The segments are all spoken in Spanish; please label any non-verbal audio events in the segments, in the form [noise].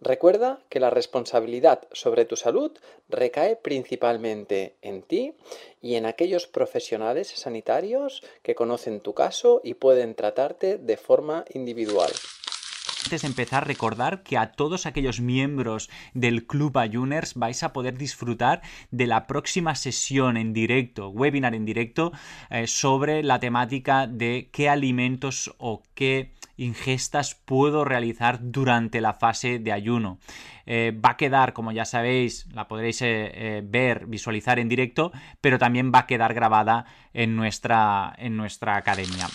Recuerda que la responsabilidad sobre tu salud recae principalmente en ti y en aquellos profesionales sanitarios que conocen tu caso y pueden tratarte de forma individual. Antes de empezar, recordar que a todos aquellos miembros del Club Ayuners vais a poder disfrutar de la próxima sesión en directo, webinar en directo, eh, sobre la temática de qué alimentos o qué ingestas puedo realizar durante la fase de ayuno. Eh, va a quedar, como ya sabéis, la podréis eh, ver, visualizar en directo, pero también va a quedar grabada en nuestra, en nuestra academia.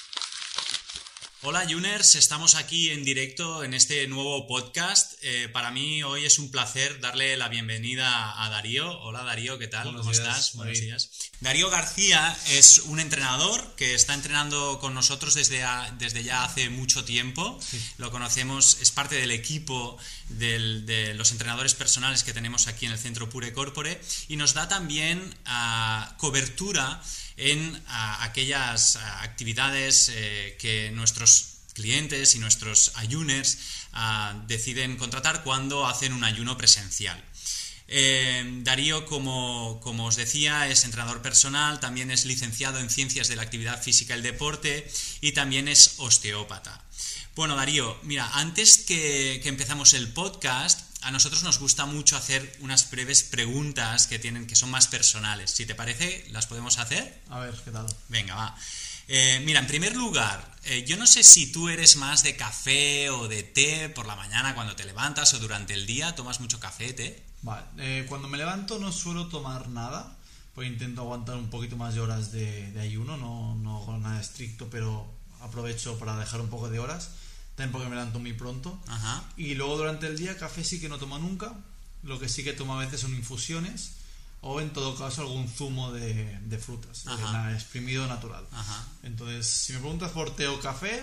Hola Juners, estamos aquí en directo en este nuevo podcast. Eh, para mí hoy es un placer darle la bienvenida a Darío. Hola Darío, ¿qué tal? ¿Cómo estás? Buenos días. Darío García es un entrenador que está entrenando con nosotros desde, desde ya hace mucho tiempo. Lo conocemos, es parte del equipo de los entrenadores personales que tenemos aquí en el Centro Pure Corpore y nos da también ah, cobertura en aquellas actividades eh, que nuestros clientes y nuestros ayuners ah, deciden contratar cuando hacen un ayuno presencial. Eh, Darío, como, os decía, es entrenador personal, también es licenciado en Ciencias de la Actividad Física y el Deporte y también es osteópata. Bueno, Darío, mira, antes que, que empezamos el podcast, a nosotros nos gusta mucho hacer unas breves preguntas que tienen que son más personales. Si te parece, las podemos hacer. A ver, ¿qué tal? Venga, va. Eh, mira, en primer lugar, eh, yo no sé si tú eres más de café o de té por la mañana cuando te levantas o durante el día. ¿Tomas mucho café, té? Vale, eh, cuando me levanto no suelo tomar nada, pues intento aguantar un poquito más de horas de, de ayuno, no, no hago nada estricto, pero aprovecho para dejar un poco de horas también porque me levanto muy pronto. Y luego durante el día café sí que no tomo nunca. Lo que sí que tomo a veces son infusiones o en todo caso algún zumo de, de frutas, de exprimido natural. Entonces, si me preguntas por té o café,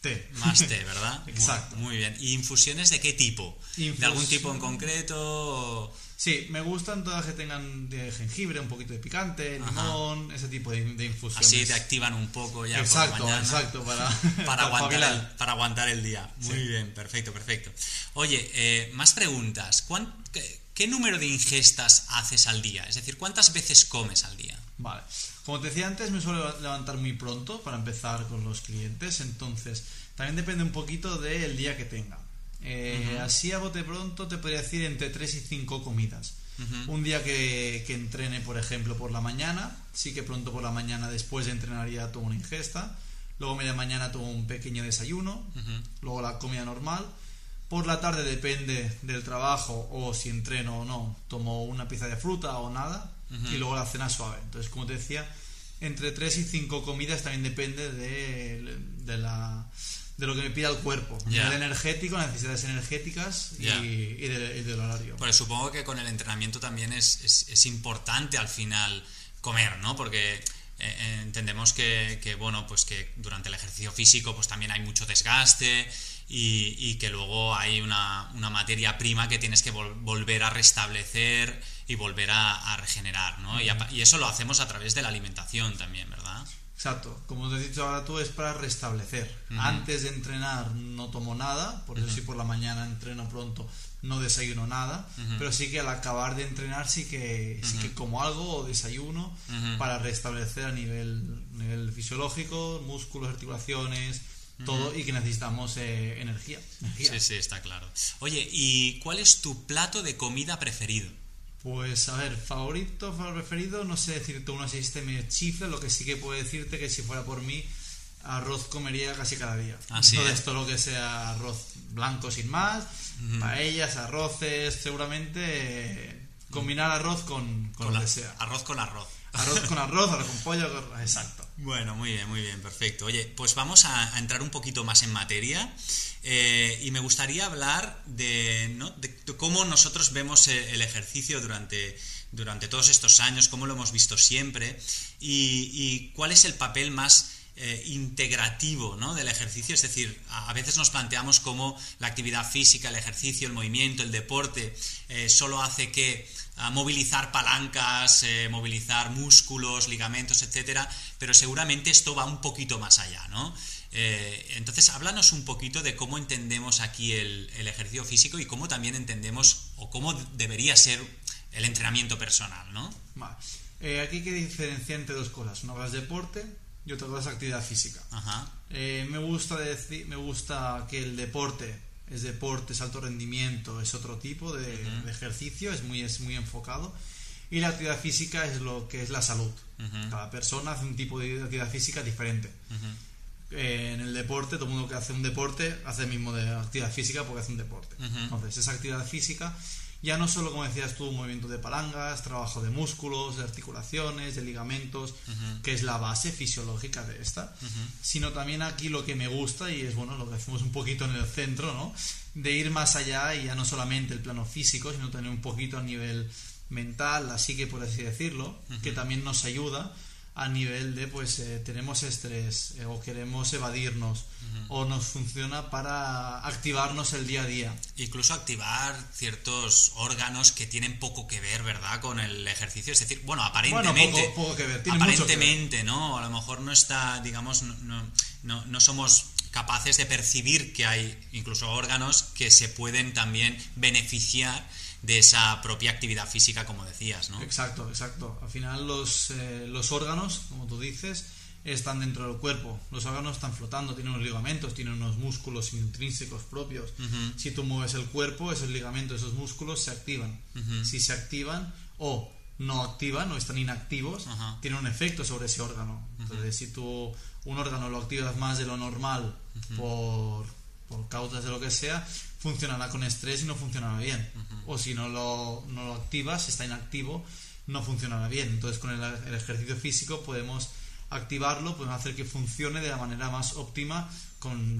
té. Más té, [laughs] ¿verdad? Exacto. Muy, bien. ¿Y infusiones de qué tipo? ¿De algún tipo en concreto? Sí, me gustan todas que tengan de jengibre, un poquito de picante, limón, ese tipo de, infusiones. Así te activan un poco ya exacto, por la mañana. Exacto, [laughs] para, [laughs] para, aguantar el, para aguantar el día. Muy bien, perfecto, perfecto. Oye, eh, más preguntas. Qué, qué, número de ingestas haces al día? Es decir, ¿cuántas veces comes al día? Vale. Como te decía antes, me suelo levantar muy pronto para empezar con los clientes, entonces también depende un poquito del día que tenga. Eh, así a bote pronto te podría decir entre 3 y 5 comidas. Un día que, que, entrene, por ejemplo, por la mañana, sí que pronto por la mañana después de entrenaría tomo una ingesta. Luego media mañana tomo un pequeño desayuno. Luego la comida normal. Por la tarde depende del trabajo o si entreno o no, tomo una pieza de fruta o nada. Y luego la cena suave. Entonces, como te decía, entre 3 y 5 comidas también depende de, de la de lo que me pida el cuerpo. Yeah. energético, necesidades energéticas y, del horario. Pues supongo que con el entrenamiento también es, es, importante al final comer, ¿no? Porque eh, entendemos que, que, bueno, pues que durante el ejercicio físico pues también hay mucho desgaste y, y que luego hay una, una, materia prima que tienes que volver a restablecer y volver a, a regenerar, ¿no? y, y eso lo hacemos a través de la alimentación también, ¿verdad? Exacto, como te he dicho ahora tú, es para restablecer. Antes de entrenar no tomo nada, por eso sí por la mañana entreno pronto, no desayuno nada, pero sí que al acabar de entrenar sí que, sí que como algo o desayuno para restablecer a nivel, nivel fisiológico, músculos, articulaciones, todo y que necesitamos eh, energía, energía. Sí, sí, está claro. Oye, ¿y cuál es tu plato de comida preferido? Pues a ver, favorito, preferido, no sé decirte uno así este chifle, lo que sí que puedo decirte que si fuera por mí, arroz comería casi cada día. Así todo lo que sea arroz blanco sin más, paellas, arroces, seguramente eh, combinar arroz con, con, lo que sea. Arroz con arroz. Arroz con arroz, arroz con pollo, exacto. Bueno, muy bien, muy bien, perfecto. Oye, pues vamos a, entrar un poquito más en materia eh, y me gustaría hablar de, cómo nosotros vemos el ejercicio durante, durante todos estos años, cómo lo hemos visto siempre y cuál es el papel más eh, integrativo del ejercicio, es decir, a, veces nos planteamos cómo la actividad física, el ejercicio, el movimiento, el deporte, eh, solo hace que movilizar palancas, eh, movilizar músculos, ligamentos, etcétera, pero seguramente esto va un poquito más allá, ¿no? entonces, háblanos un poquito de cómo entendemos aquí el, ejercicio físico y cómo también entendemos o cómo debería ser el entrenamiento personal, ¿no? aquí hay que diferenciar entre dos cosas. Una es deporte y otra cosa es actividad física. Eh, me, gusta decir, me gusta que el deporte es deporte, es alto rendimiento, es otro tipo de, ejercicio, es muy, es muy enfocado. Y la actividad física es lo que es la salud. Cada persona hace un tipo de actividad física diferente. Eh, en el deporte, todo el mundo que hace un deporte hace el mismo de actividad física porque hace un deporte. Entonces, esa actividad física ya no solo, como decías tú, movimiento de palangas, trabajo de músculos, de articulaciones, de ligamentos, que es la base fisiológica de esta, sino también aquí lo que me gusta, y es bueno, lo que hacemos un poquito en el centro, ¿no? De ir más allá y ya no solamente el plano físico, sino tener un poquito a nivel mental, así que por así decirlo, que también nos ayuda a nivel de pues eh, tenemos estrés eh, o queremos evadirnos o nos funciona para activarnos el día a día. Incluso activar ciertos órganos que tienen poco que ver, ¿verdad? Con el ejercicio. Es decir, bueno, aparentemente. poco, que ver. aparentemente, ¿no? A lo mejor no está, digamos, no, no, no somos capaces de percibir que hay incluso órganos que se pueden también beneficiar de esa propia actividad física, como decías, ¿no? Exacto, exacto. Al final los, eh, los órganos, como tú dices, están dentro del cuerpo. Los órganos están flotando, tienen unos ligamentos, tienen unos músculos intrínsecos propios. Si tú mueves el cuerpo, esos ligamentos, esos músculos se activan. Si se activan o no activan o están inactivos, tienen un efecto sobre ese órgano. Entonces, si tú un órgano lo activas más de lo normal por, por causas de lo que sea, funcionará con estrés y no funcionará bien. O si no lo, no lo activas, está inactivo, no funcionará bien. Entonces con el, ejercicio físico podemos activarlo, podemos hacer que funcione de la manera más óptima con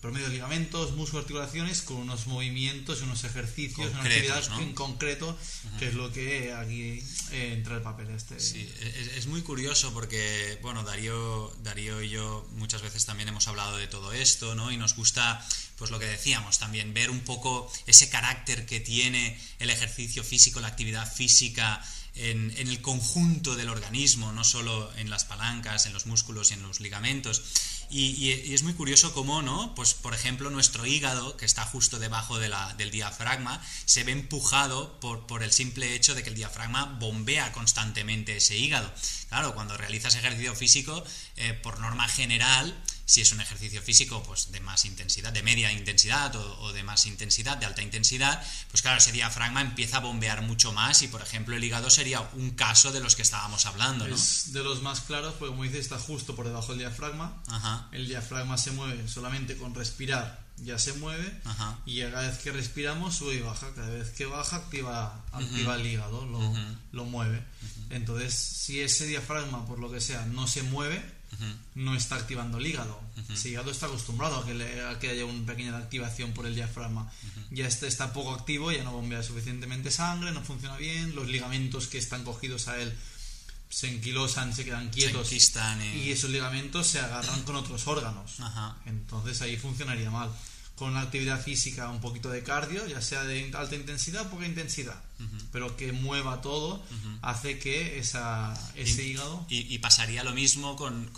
promedio de ligamentos, músculos, articulaciones, con unos movimientos, unos ejercicios, una actividad en concreto, que es lo que aquí eh, entra el papel este. Sí, es, muy curioso porque, bueno, Darío, Darío y yo muchas veces también hemos hablado de todo esto, ¿no? Y nos gusta pues lo que decíamos también, ver un poco ese carácter que tiene el ejercicio físico, la actividad física en, el conjunto del organismo, no solo en las palancas, en los músculos y en los ligamentos. Y, es muy curioso cómo, ¿no? Pues, por ejemplo, nuestro hígado, que está justo debajo de la, del diafragma, se ve empujado por, por el simple hecho de que el diafragma bombea constantemente ese hígado. Claro, cuando realizas ejercicio físico, eh, por norma general, si es un ejercicio físico pues de más intensidad, de media intensidad o, de más intensidad, de alta intensidad, pues claro, ese diafragma empieza a bombear mucho más y por ejemplo el hígado sería un caso de los que estábamos hablando. ¿no? Es de los más claros, porque como dices, está justo por debajo del diafragma. El diafragma se mueve solamente con respirar, ya se mueve y cada vez que respiramos sube y baja, cada vez que baja activa, activa el hígado, lo, lo mueve. Entonces, si ese diafragma, por lo que sea, no se mueve, no está activando el hígado. el hígado está acostumbrado a que, que haya una pequeña activación por el diafragma. Ya este está poco activo, ya no bombea suficientemente sangre, no funciona bien, los ligamentos que están cogidos a él se enquilosan, se quedan quietos y esos ligamentos se agarran con otros órganos. Entonces ahí funcionaría mal con una actividad física, un poquito de cardio, ya sea de alta intensidad o poca intensidad, pero que mueva todo, hace que esa, ese hígado... Y, pasaría lo mismo con,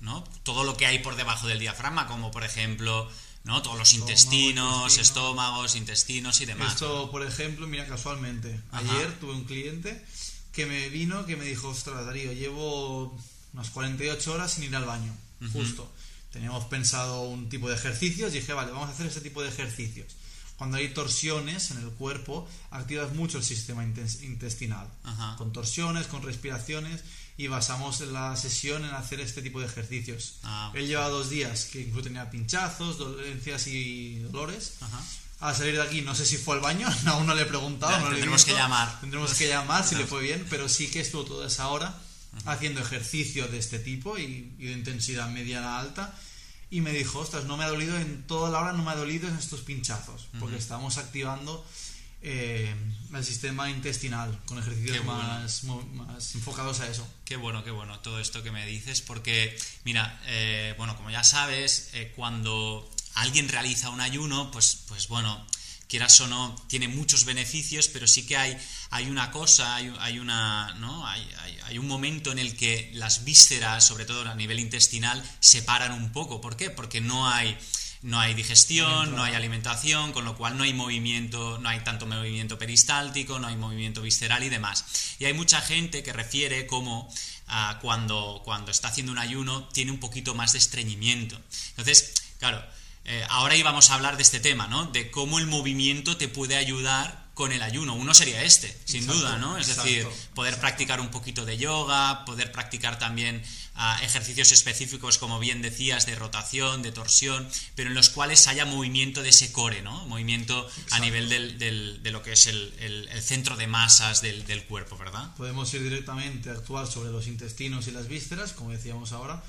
¿no? todo lo que hay por debajo del diafragma, como por ejemplo... ¿no? Todos los intestinos, estómagos, intestinos y demás. Esto, por ejemplo, mira, casualmente, ayer tuve un cliente que me vino que me dijo, ostras, Darío, llevo unas 48 horas sin ir al baño, justo Teníamos pensado un tipo de ejercicios y dije, vale, vamos a hacer este tipo de ejercicios. Cuando hay torsiones en el cuerpo, activas mucho el sistema intestinal. Con torsiones, con respiraciones y basamos la sesión en hacer este tipo de ejercicios. Ah, Él lleva dos días que incluso tenía pinchazos, dolencias y dolores. Al salir de aquí, no sé si fue al baño, [laughs] aún no le he preguntado. no tendremos que llamar. Tendremos que llamar si le fue bien, pero sí que estuvo toda esa hora haciendo ejercicio de este tipo y, de intensidad media a alta. Y me dijo, ostras, no me ha dolido en toda la hora, no me ha dolido en estos pinchazos, porque estamos activando eh, el sistema intestinal con ejercicios más, más, enfocados a eso. Qué bueno, qué bueno todo esto que me dices, porque mira, eh, bueno, como ya sabes, eh, cuando alguien realiza un ayuno, pues, pues bueno, quieras o no, tiene muchos beneficios, pero sí que hay, hay una cosa, hay, hay una, ¿no? Hay, hay, un momento en el que las vísceras, sobre todo a nivel intestinal, se paran un poco. ¿Por qué? Porque no hay no hay digestión, no hay alimentación, con lo cual no hay movimiento, no hay tanto movimiento peristáltico, no hay movimiento visceral y demás. Y hay mucha gente que refiere como ah, cuando, cuando está haciendo un ayuno tiene un poquito más de estreñimiento. Entonces, claro, eh, ahora íbamos a hablar de este tema, ¿no? De cómo el movimiento te puede ayudar con el ayuno. Uno sería este, sin duda, ¿no? Es decir, poder practicar un poquito de yoga, poder practicar también ah, ejercicios específicos, como bien decías, de rotación, de torsión, pero en los cuales haya movimiento de ese core, ¿no? Movimiento a nivel del, de lo que es el, centro de masas del, del, cuerpo, ¿verdad? Podemos ir directamente a actuar sobre los intestinos y las vísceras, como decíamos ahora,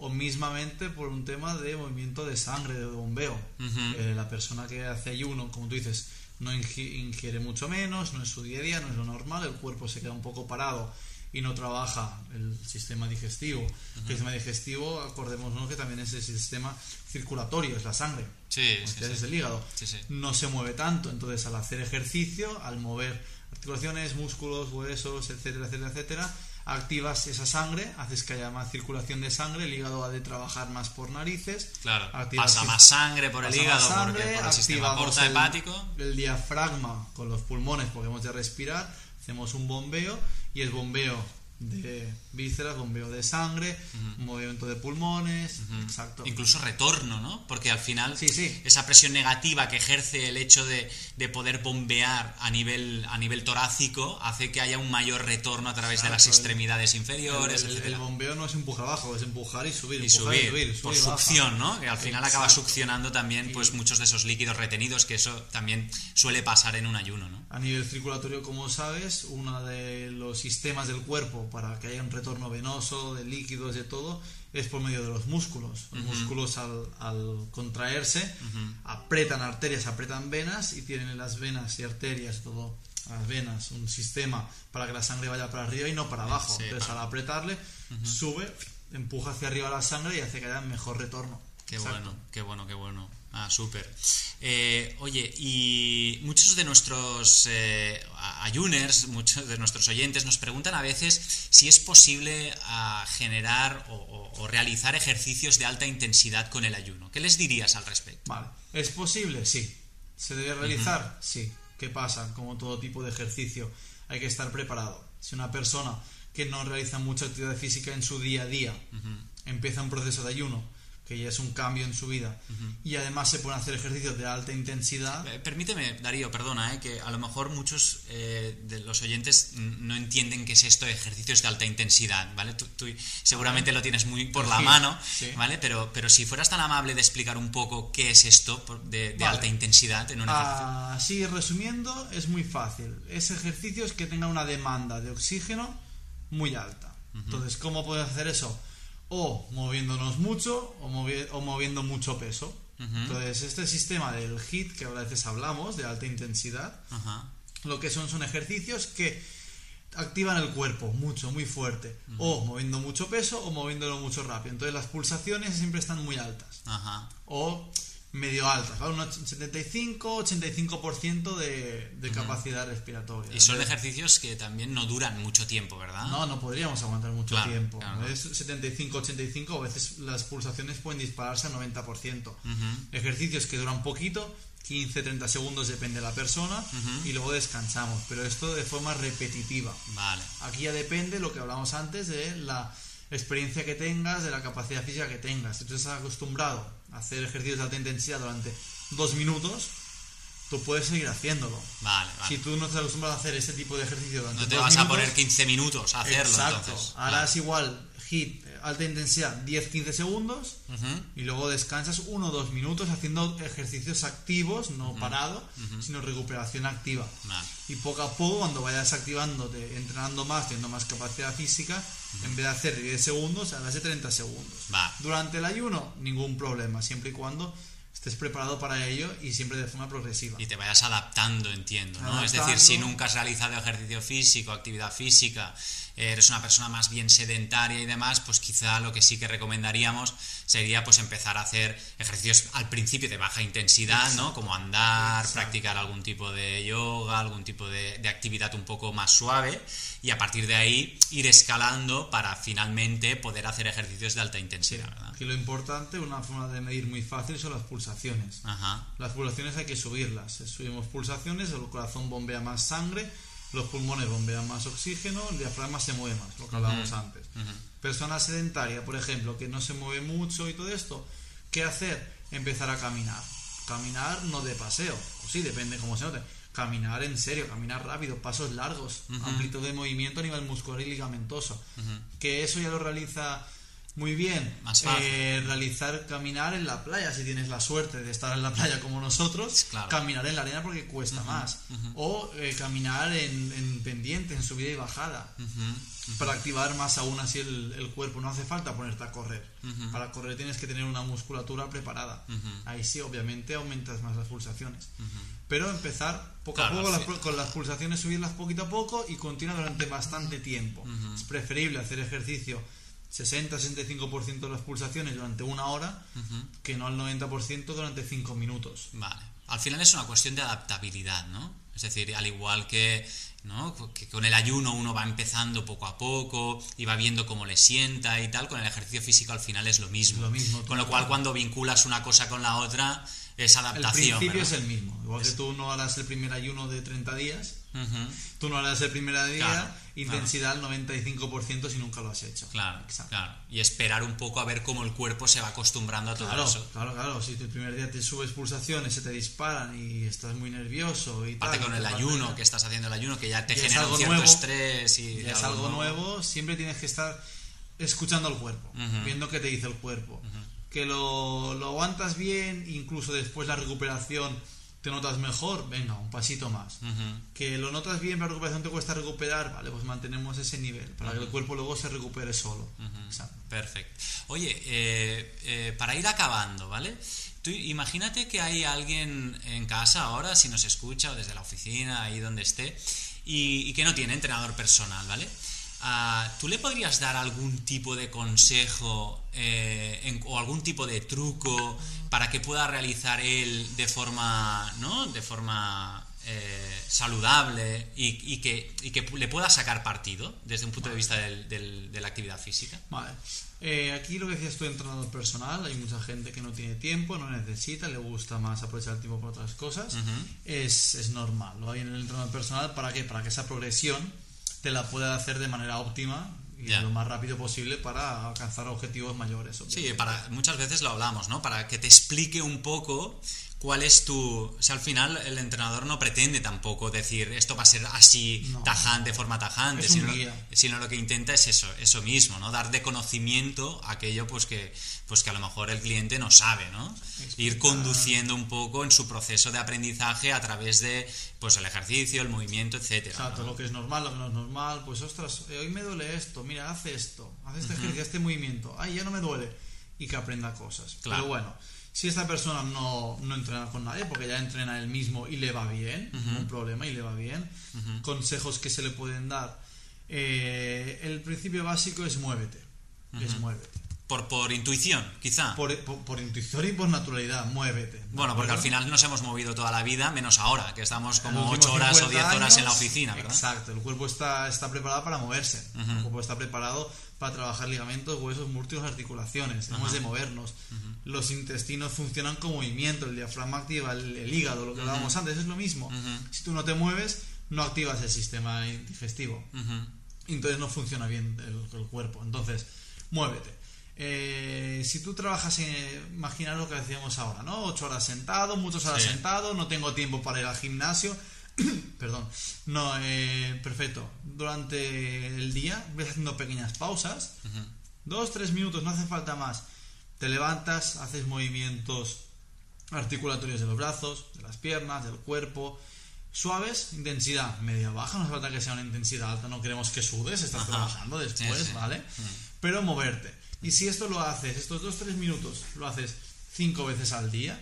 o mismamente por un tema de movimiento de sangre, de bombeo. Eh, la persona que hace ayuno, como tú dices, no ingiere mucho menos, no es su día a día, no es lo normal, el cuerpo se queda un poco parado y no trabaja el sistema digestivo. El sistema digestivo, acordémonos que también es el sistema circulatorio, es la sangre. Sí, es el hígado. no se mueve tanto, entonces al hacer ejercicio, al mover articulaciones, músculos, huesos, etcétera, etcétera, etcétera, activas esa sangre, haces que haya más circulación de sangre, el hígado ha de trabajar más por narices. Claro, pasa más sangre por el hígado, sangre, por el sistema porta hepático. El, diafragma con los pulmones, podemos de respirar, hacemos un bombeo y el bombeo de vísceras, bombeo de sangre, movimiento de pulmones, exacto. Incluso retorno, ¿no? Porque al final sí, sí. esa presión negativa que ejerce el hecho de, de, poder bombear a nivel, a nivel torácico hace que haya un mayor retorno a través de las extremidades inferiores, el, el, bombeo no es empujar abajo, es empujar y subir, y subir, subir, por succión, ¿no? Que al final acaba succionando también pues muchos de esos líquidos retenidos, que eso también suele pasar en un ayuno, ¿no? A nivel circulatorio, como sabes, uno de los sistemas del cuerpo para que haya un retorno venoso de líquidos, de todo, es por medio de los músculos. Los músculos al, contraerse apretan arterias, apretan venas y tienen en las venas y arterias, todo, las venas, un sistema para que la sangre vaya para arriba y no para abajo. Entonces al apretarle, sube, empuja hacia arriba la sangre y hace que haya mejor retorno. Qué bueno, qué bueno, qué bueno. Ah, súper. Eh, oye, y muchos de nuestros eh, ayuners, muchos de nuestros oyentes nos preguntan a veces si es posible generar o, realizar ejercicios de alta intensidad con el ayuno. ¿Qué les dirías al respecto? Vale, ¿es posible? Sí. ¿Se debe realizar? Sí. ¿Qué pasa? Como todo tipo de ejercicio, hay que estar preparado. Si una persona que no realiza mucha actividad física en su día a día empieza un proceso de ayuno, que ya es un cambio en su vida, y además se pueden hacer ejercicios de alta intensidad. Eh, permíteme, Darío, perdona, eh, que a lo mejor muchos eh, de los oyentes no entienden qué es esto de ejercicios de alta intensidad, ¿vale? Tú, seguramente lo tienes muy por la mano, ¿vale? Pero, pero si fueras tan amable de explicar un poco qué es esto de, alta intensidad en un ejercicio. Así, resumiendo, es muy fácil. Es ejercicios que tengan una demanda de oxígeno muy alta. Entonces, ¿cómo puedes hacer eso? O moviéndonos mucho o, moviendo mucho peso. Entonces, este sistema del HIT que a veces hablamos, de alta intensidad, lo que son son ejercicios que activan el cuerpo mucho, muy fuerte, o moviendo mucho peso o moviéndolo mucho rápido. Entonces, las pulsaciones siempre están muy altas. O medio altas, ¿vale? Un 75-85% de, de capacidad respiratoria. Y son ejercicios que también no duran mucho tiempo, ¿verdad? No, no podríamos aguantar mucho tiempo. Es 75-85, a veces las pulsaciones pueden dispararse al 90%. Ejercicios que duran poquito, 15-30 segundos depende de la persona, y luego descansamos, pero esto de forma repetitiva. Vale. Aquí ya depende lo que hablamos antes de la experiencia que tengas, de la capacidad física que tengas. Si tú estás acostumbrado a hacer ejercicios de alta intensidad durante dos minutos, tú puedes seguir haciéndolo. Vale, vale. Si tú no estás acostumbrado a hacer este tipo de ejercicio durante no te vas a poner 15 minutos a hacerlo. Exacto. entonces. Harás igual hit, alta intensidad, 10-15 segundos y luego descansas 1 o 2 minutos haciendo ejercicios activos, no parado, sino recuperación activa. Y poco a poco, cuando vayas activándote, entrenando más, teniendo más capacidad física, en vez de hacer de 10 segundos, harás de 30 segundos. Durante el ayuno, ningún problema, siempre y cuando estés preparado para ello y siempre de forma progresiva. Y te vayas adaptando, entiendo, ¿no? Es decir, Adaptando. si nunca has realizado ejercicio físico, actividad física, eres una persona más bien sedentaria y demás, pues quizá lo que sí que recomendaríamos sería pues empezar a hacer ejercicios al principio de baja intensidad, ¿no? Como andar, Exacto. practicar algún tipo de yoga, algún tipo de, de actividad un poco más suave y a partir de ahí ir escalando para finalmente poder hacer ejercicios de alta intensidad, ¿verdad? Aquí lo importante, una forma de medir muy fácil son las pulsaciones. Ajá. Las pulsaciones hay que subirlas. Si Subimos pulsaciones, el corazón bombea más sangre, los pulmones bombean más oxígeno, el diafragma se mueve más, lo que hablábamos antes. Persona sedentaria, por ejemplo, que no se mueve mucho y todo esto, ¿qué hacer? Empezar a caminar. Caminar no de paseo, o sí, depende cómo se note. Caminar en serio, caminar rápido, pasos largos, amplitud de movimiento a nivel muscular y ligamentoso. Que eso ya lo realiza muy bien. Más fácil. Eh, realizar caminar en la playa, si tienes la suerte de estar en la playa como nosotros, Claro. caminar en la arena porque cuesta más. O eh, caminar en, en pendiente, en subida y bajada. Para activar más aún así el, el cuerpo. No hace falta ponerte a correr. Para correr tienes que tener una musculatura preparada. Ahí sí, obviamente, aumentas más las pulsaciones. Pero empezar poco Claro, a poco las- con las pulsaciones, subirlas poquito a poco y continuar durante bastante tiempo. Es preferible hacer ejercicio 60-65% de las pulsaciones durante una hora que no al 90% durante 5 minutos. Vale. Al final es una cuestión de adaptabilidad, ¿no? Es decir, al igual que, ¿no? que con el ayuno uno va empezando poco a poco y va viendo cómo le sienta y tal, con el ejercicio físico al final es lo mismo. Lo mismo, con lo cual cuando vinculas una cosa con la otra es El adaptación. principio es ¿verdad? el mismo. Igual que tú no harás el primer ayuno de 30 días, Tú no harás el primer día, Claro, intensidad al 95% si nunca lo has hecho. Claro, Exacto. claro. Y esperar un poco a ver cómo el cuerpo se va acostumbrando a todo Claro, eso. claro, claro. Si el primer día te subes pulsaciones, se te disparan y estás muy nervioso y Aparte tal. con el ayuno, que estás haciendo el ayuno, que ya te Ya genera un cierto nuevo, estrés y Ya es algo nuevo, siempre tienes que estar escuchando al cuerpo, viendo qué te dice el cuerpo. Que lo, lo aguantas bien, incluso después la recuperación te notas mejor, venga, un pasito más. Que lo notas bien, la recuperación te cuesta recuperar, vale, pues mantenemos ese nivel, para que el cuerpo luego se recupere solo. Exacto. Perfecto. Oye, eh, eh, para ir acabando, ¿vale? Tú imagínate que hay alguien en casa ahora, si nos escucha o desde la oficina, ahí donde esté, y, y que no tiene entrenador personal, ¿vale? Ah, ¿Tú le podrías dar algún tipo de consejo eh, en- o algún tipo de truco para que pueda realizar él de forma, ¿no? De forma eh, saludable y, y que, y que le pueda sacar partido desde un punto de vista del- del- de la actividad física? Vale. Eh, aquí lo que decías tú, entrenador personal, hay mucha gente que no tiene tiempo, no necesita, le gusta más aprovechar el tiempo para otras cosas. es, es normal. Lo hay en el entrenador personal, ¿para qué? Para que esa progresión te la pueda hacer de manera óptima y lo más rápido posible para alcanzar objetivos mayores. Sí, para, muchas veces lo hablamos, ¿no? Para que te explique un poco cuál es tu... O sea, al final el entrenador no pretende tampoco decir esto va a ser así, No. tajante, de forma tajante, sino, sino lo que intenta es eso, eso mismo, ¿no? Dar de conocimiento aquello pues que, pues que a lo mejor el cliente no sabe, ¿no? Ir conduciendo un poco en su proceso de aprendizaje a través de pues el ejercicio, el movimiento, etcétera. Exacto, ¿no? lo que es normal, lo que no es normal, pues ostras, eh, hoy me duele esto, mira, haz esto, haz este ejercicio, este movimiento, ay, ya no me duele, y que aprenda cosas. Claro. Pero bueno, si esta persona no, no entrena con nadie, porque ya entrena él mismo y le va bien, ningún problema y le va bien, consejos que se le pueden dar. Eh, el principio básico es muévete, es muévete. Por, por intuición, quizá. Por, por- por intuición y por naturalidad, muévete. ¿de Bueno, porque al acuerdo? final nos hemos movido toda la vida, menos ahora, que estamos como Los 8 últimos horas o 50 10 horas en la años, oficina, ¿verdad? Exacto, el cuerpo está, está preparado para moverse. El cuerpo está preparado para trabajar ligamentos, huesos, músculos, articulaciones. Hemos de movernos. Los intestinos funcionan con movimiento, el diafragma activa el, el hígado, lo que hablábamos antes, es lo mismo. Si tú no te mueves, no activas el sistema digestivo. Entonces no funciona bien el, el cuerpo. Entonces, muévete. Eh, si tú trabajas en, imaginar lo que decíamos ahora, ¿no? Ocho horas sentado, muchas horas sentado, no tengo tiempo para ir al gimnasio. [coughs] Perdón. No, eh, perfecto. Durante el día ves haciendo pequeñas pausas. Dos, tres minutos, no hace falta más. Te levantas, haces movimientos articulatorios de los brazos, de las piernas, del cuerpo. Suaves, intensidad media baja, no hace falta que sea una intensidad alta, no queremos que sudes, estás trabajando después, ¿vale? Pero moverte. Y si esto lo haces, estos 2-3 minutos, lo haces 5 veces al día,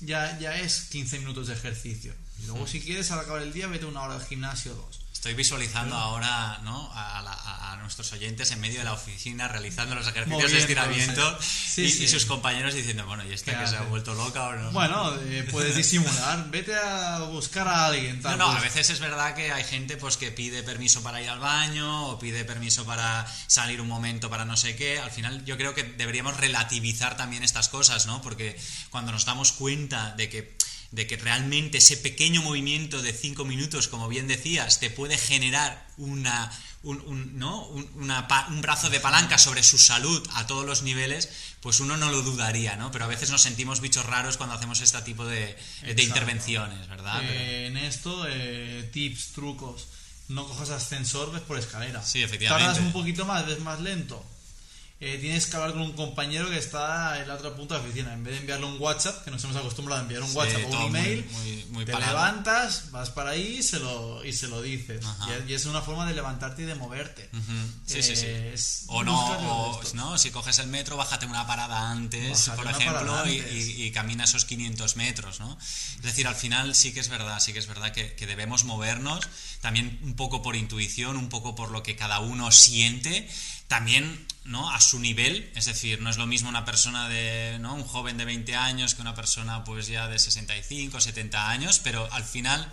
ya, ya es 15 minutos de ejercicio. Y luego, si quieres, al acabar el día, vete una hora al gimnasio o dos. Estoy visualizando ahora ¿no? A, nuestros oyentes en medio de la oficina realizando los ejercicios de estiramiento y, sus compañeros diciendo, bueno, ¿y esta que se ha vuelto loca o no? Bueno, eh, puedes disimular, vete a buscar a alguien. no, no, a veces es verdad que hay gente pues que pide permiso para ir al baño o pide permiso para salir un momento para no sé qué. Al final yo creo que deberíamos relativizar también estas cosas, ¿no? Porque cuando nos damos cuenta de que de que realmente ese pequeño movimiento de cinco minutos, como bien decías, te puede generar una, un, ¿no? un, brazo de palanca sobre su salud a todos los niveles, pues uno no lo dudaría, ¿no? Pero a veces nos sentimos bichos raros cuando hacemos este tipo de, intervenciones, ¿verdad? Eh, en esto, eh, tips, trucos. No cojas ascensor, ves por escalera. Sí, efectivamente. Tardas un poquito más, ves más lento eh, tienes que hablar con un compañero que está en la otra punta de la oficina. En vez de enviarle un WhatsApp, que nos hemos acostumbrado a enviar un WhatsApp o un email, te levantas, vas para ahí y se lo, y se lo dices. Y, es una forma de levantarte y de moverte. Sí, sí, sí. Eh, o no, no, si coges el metro, bájate una parada antes, por ejemplo, Y, camina esos 500 metros, ¿no? Es decir, al final sí que es verdad, sí que es verdad que, que debemos movernos, también un poco por intuición, un poco por lo que cada uno siente, también ¿no? a su nivel, es decir, no es lo mismo una persona de, ¿no? un joven de 20 años que una persona pues ya de 65, 70 años, pero al final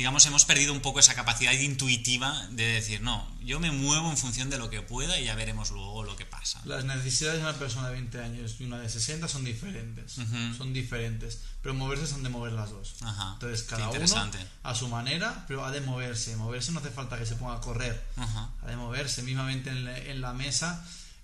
digamos, hemos perdido un poco esa capacidad intuitiva de decir, no, yo me muevo en función de lo que pueda y ya veremos luego lo que pasa. Las necesidades de una persona de 20 años y una de 60 son diferentes, son diferentes, pero moverse son de mover las dos. Entonces, cada uno a su manera, pero ha de moverse. Moverse no hace falta que se ponga a correr, ha de moverse. Mismamente en la mesa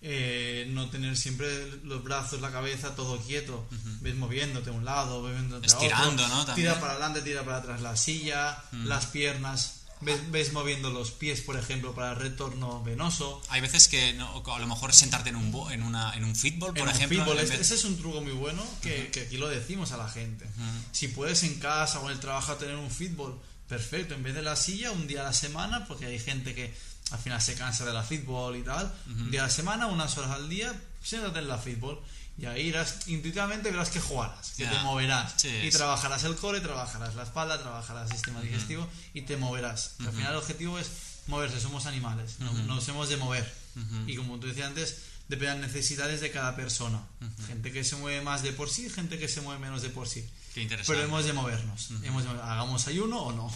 eh, no tener siempre los brazos, la cabeza todo quieto, ves moviéndote a un lado, moviéndote Estirando, a otro, ¿no? Tira para adelante, tira para atrás la silla, las piernas, ves, moviendo los pies, por ejemplo, para el retorno venoso. Hay veces que a lo mejor sentarte en un, en una, en un fútbol, por ejemplo. Ese es un truco muy bueno que, aquí lo decimos a la gente. Si puedes en casa o en el trabajo tener un fútbol, perfecto, en vez de la silla, un día a la semana, porque hay gente que al final se cansa de la fútbol y tal. Un día a la semana, unas horas al día, siéntate en la fútbol. Y ahí irás, intuitivamente verás que jugarás, que te moverás. y trabajarás el core, trabajarás la espalda, trabajarás el sistema digestivo y te moverás. Al final el objetivo es moverse, somos animales, nos, hemos de mover. Y como tú decías antes, depende de las necesidades de cada persona. Gente que se mueve más de por sí, gente que se mueve menos de por sí. Pero hemos de movernos. hagamos ayuno o no.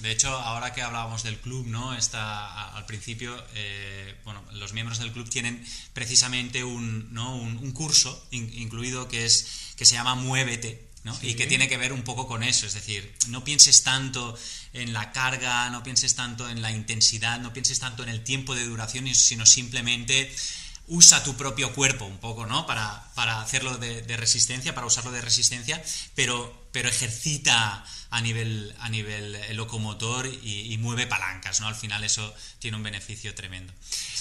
De hecho, ahora que hablábamos del club, ¿no? Está, al principio, eh, bueno, los miembros del club tienen precisamente un, ¿no? un, curso incluido que, es, que se llama Muévete. ¿no? Y que tiene que ver un poco con eso, es decir, no pienses tanto en la carga, no pienses tanto en la intensidad, no pienses tanto en el tiempo de duración, sino simplemente usa tu propio cuerpo un poco, ¿no? Para, para hacerlo de, resistencia, para usarlo de resistencia, pero, pero ejercita a nivel, a nivel eh, locomotor y, mueve palancas, ¿no? Al final eso tiene un beneficio tremendo.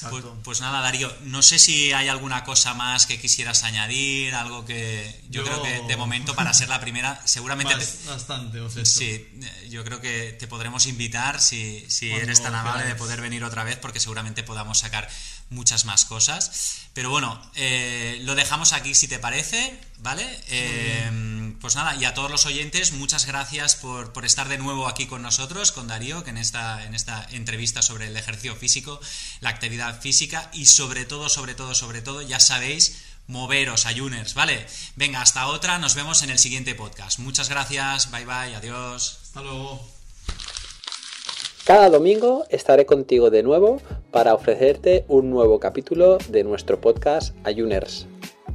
Pues, pues, nada, Darío, no sé si hay alguna cosa más que quisieras añadir, algo que yo, creo que de momento para ser la primera seguramente... Bastante, Sí, eh, yo creo que te podremos invitar si, si eres tan amable de poder venir otra vez porque seguramente podamos sacar muchas más cosas. Pero bueno, eh, lo dejamos aquí si te parece, ¿vale? Eh, pues nada, y a todos los oyentes, muchas gracias por, estar de nuevo aquí con nosotros, con Darío, que en esta, en esta entrevista sobre el ejercicio físico, la actividad física y sobre todo, sobre todo, sobre todo, ya sabéis, moveros, ayuners, ¿vale? Venga, hasta otra, nos vemos en el siguiente podcast. Muchas gracias, bye bye, adiós. Hasta luego. Cada domingo estaré contigo de nuevo para ofrecerte un nuevo capítulo de nuestro podcast Ayuners.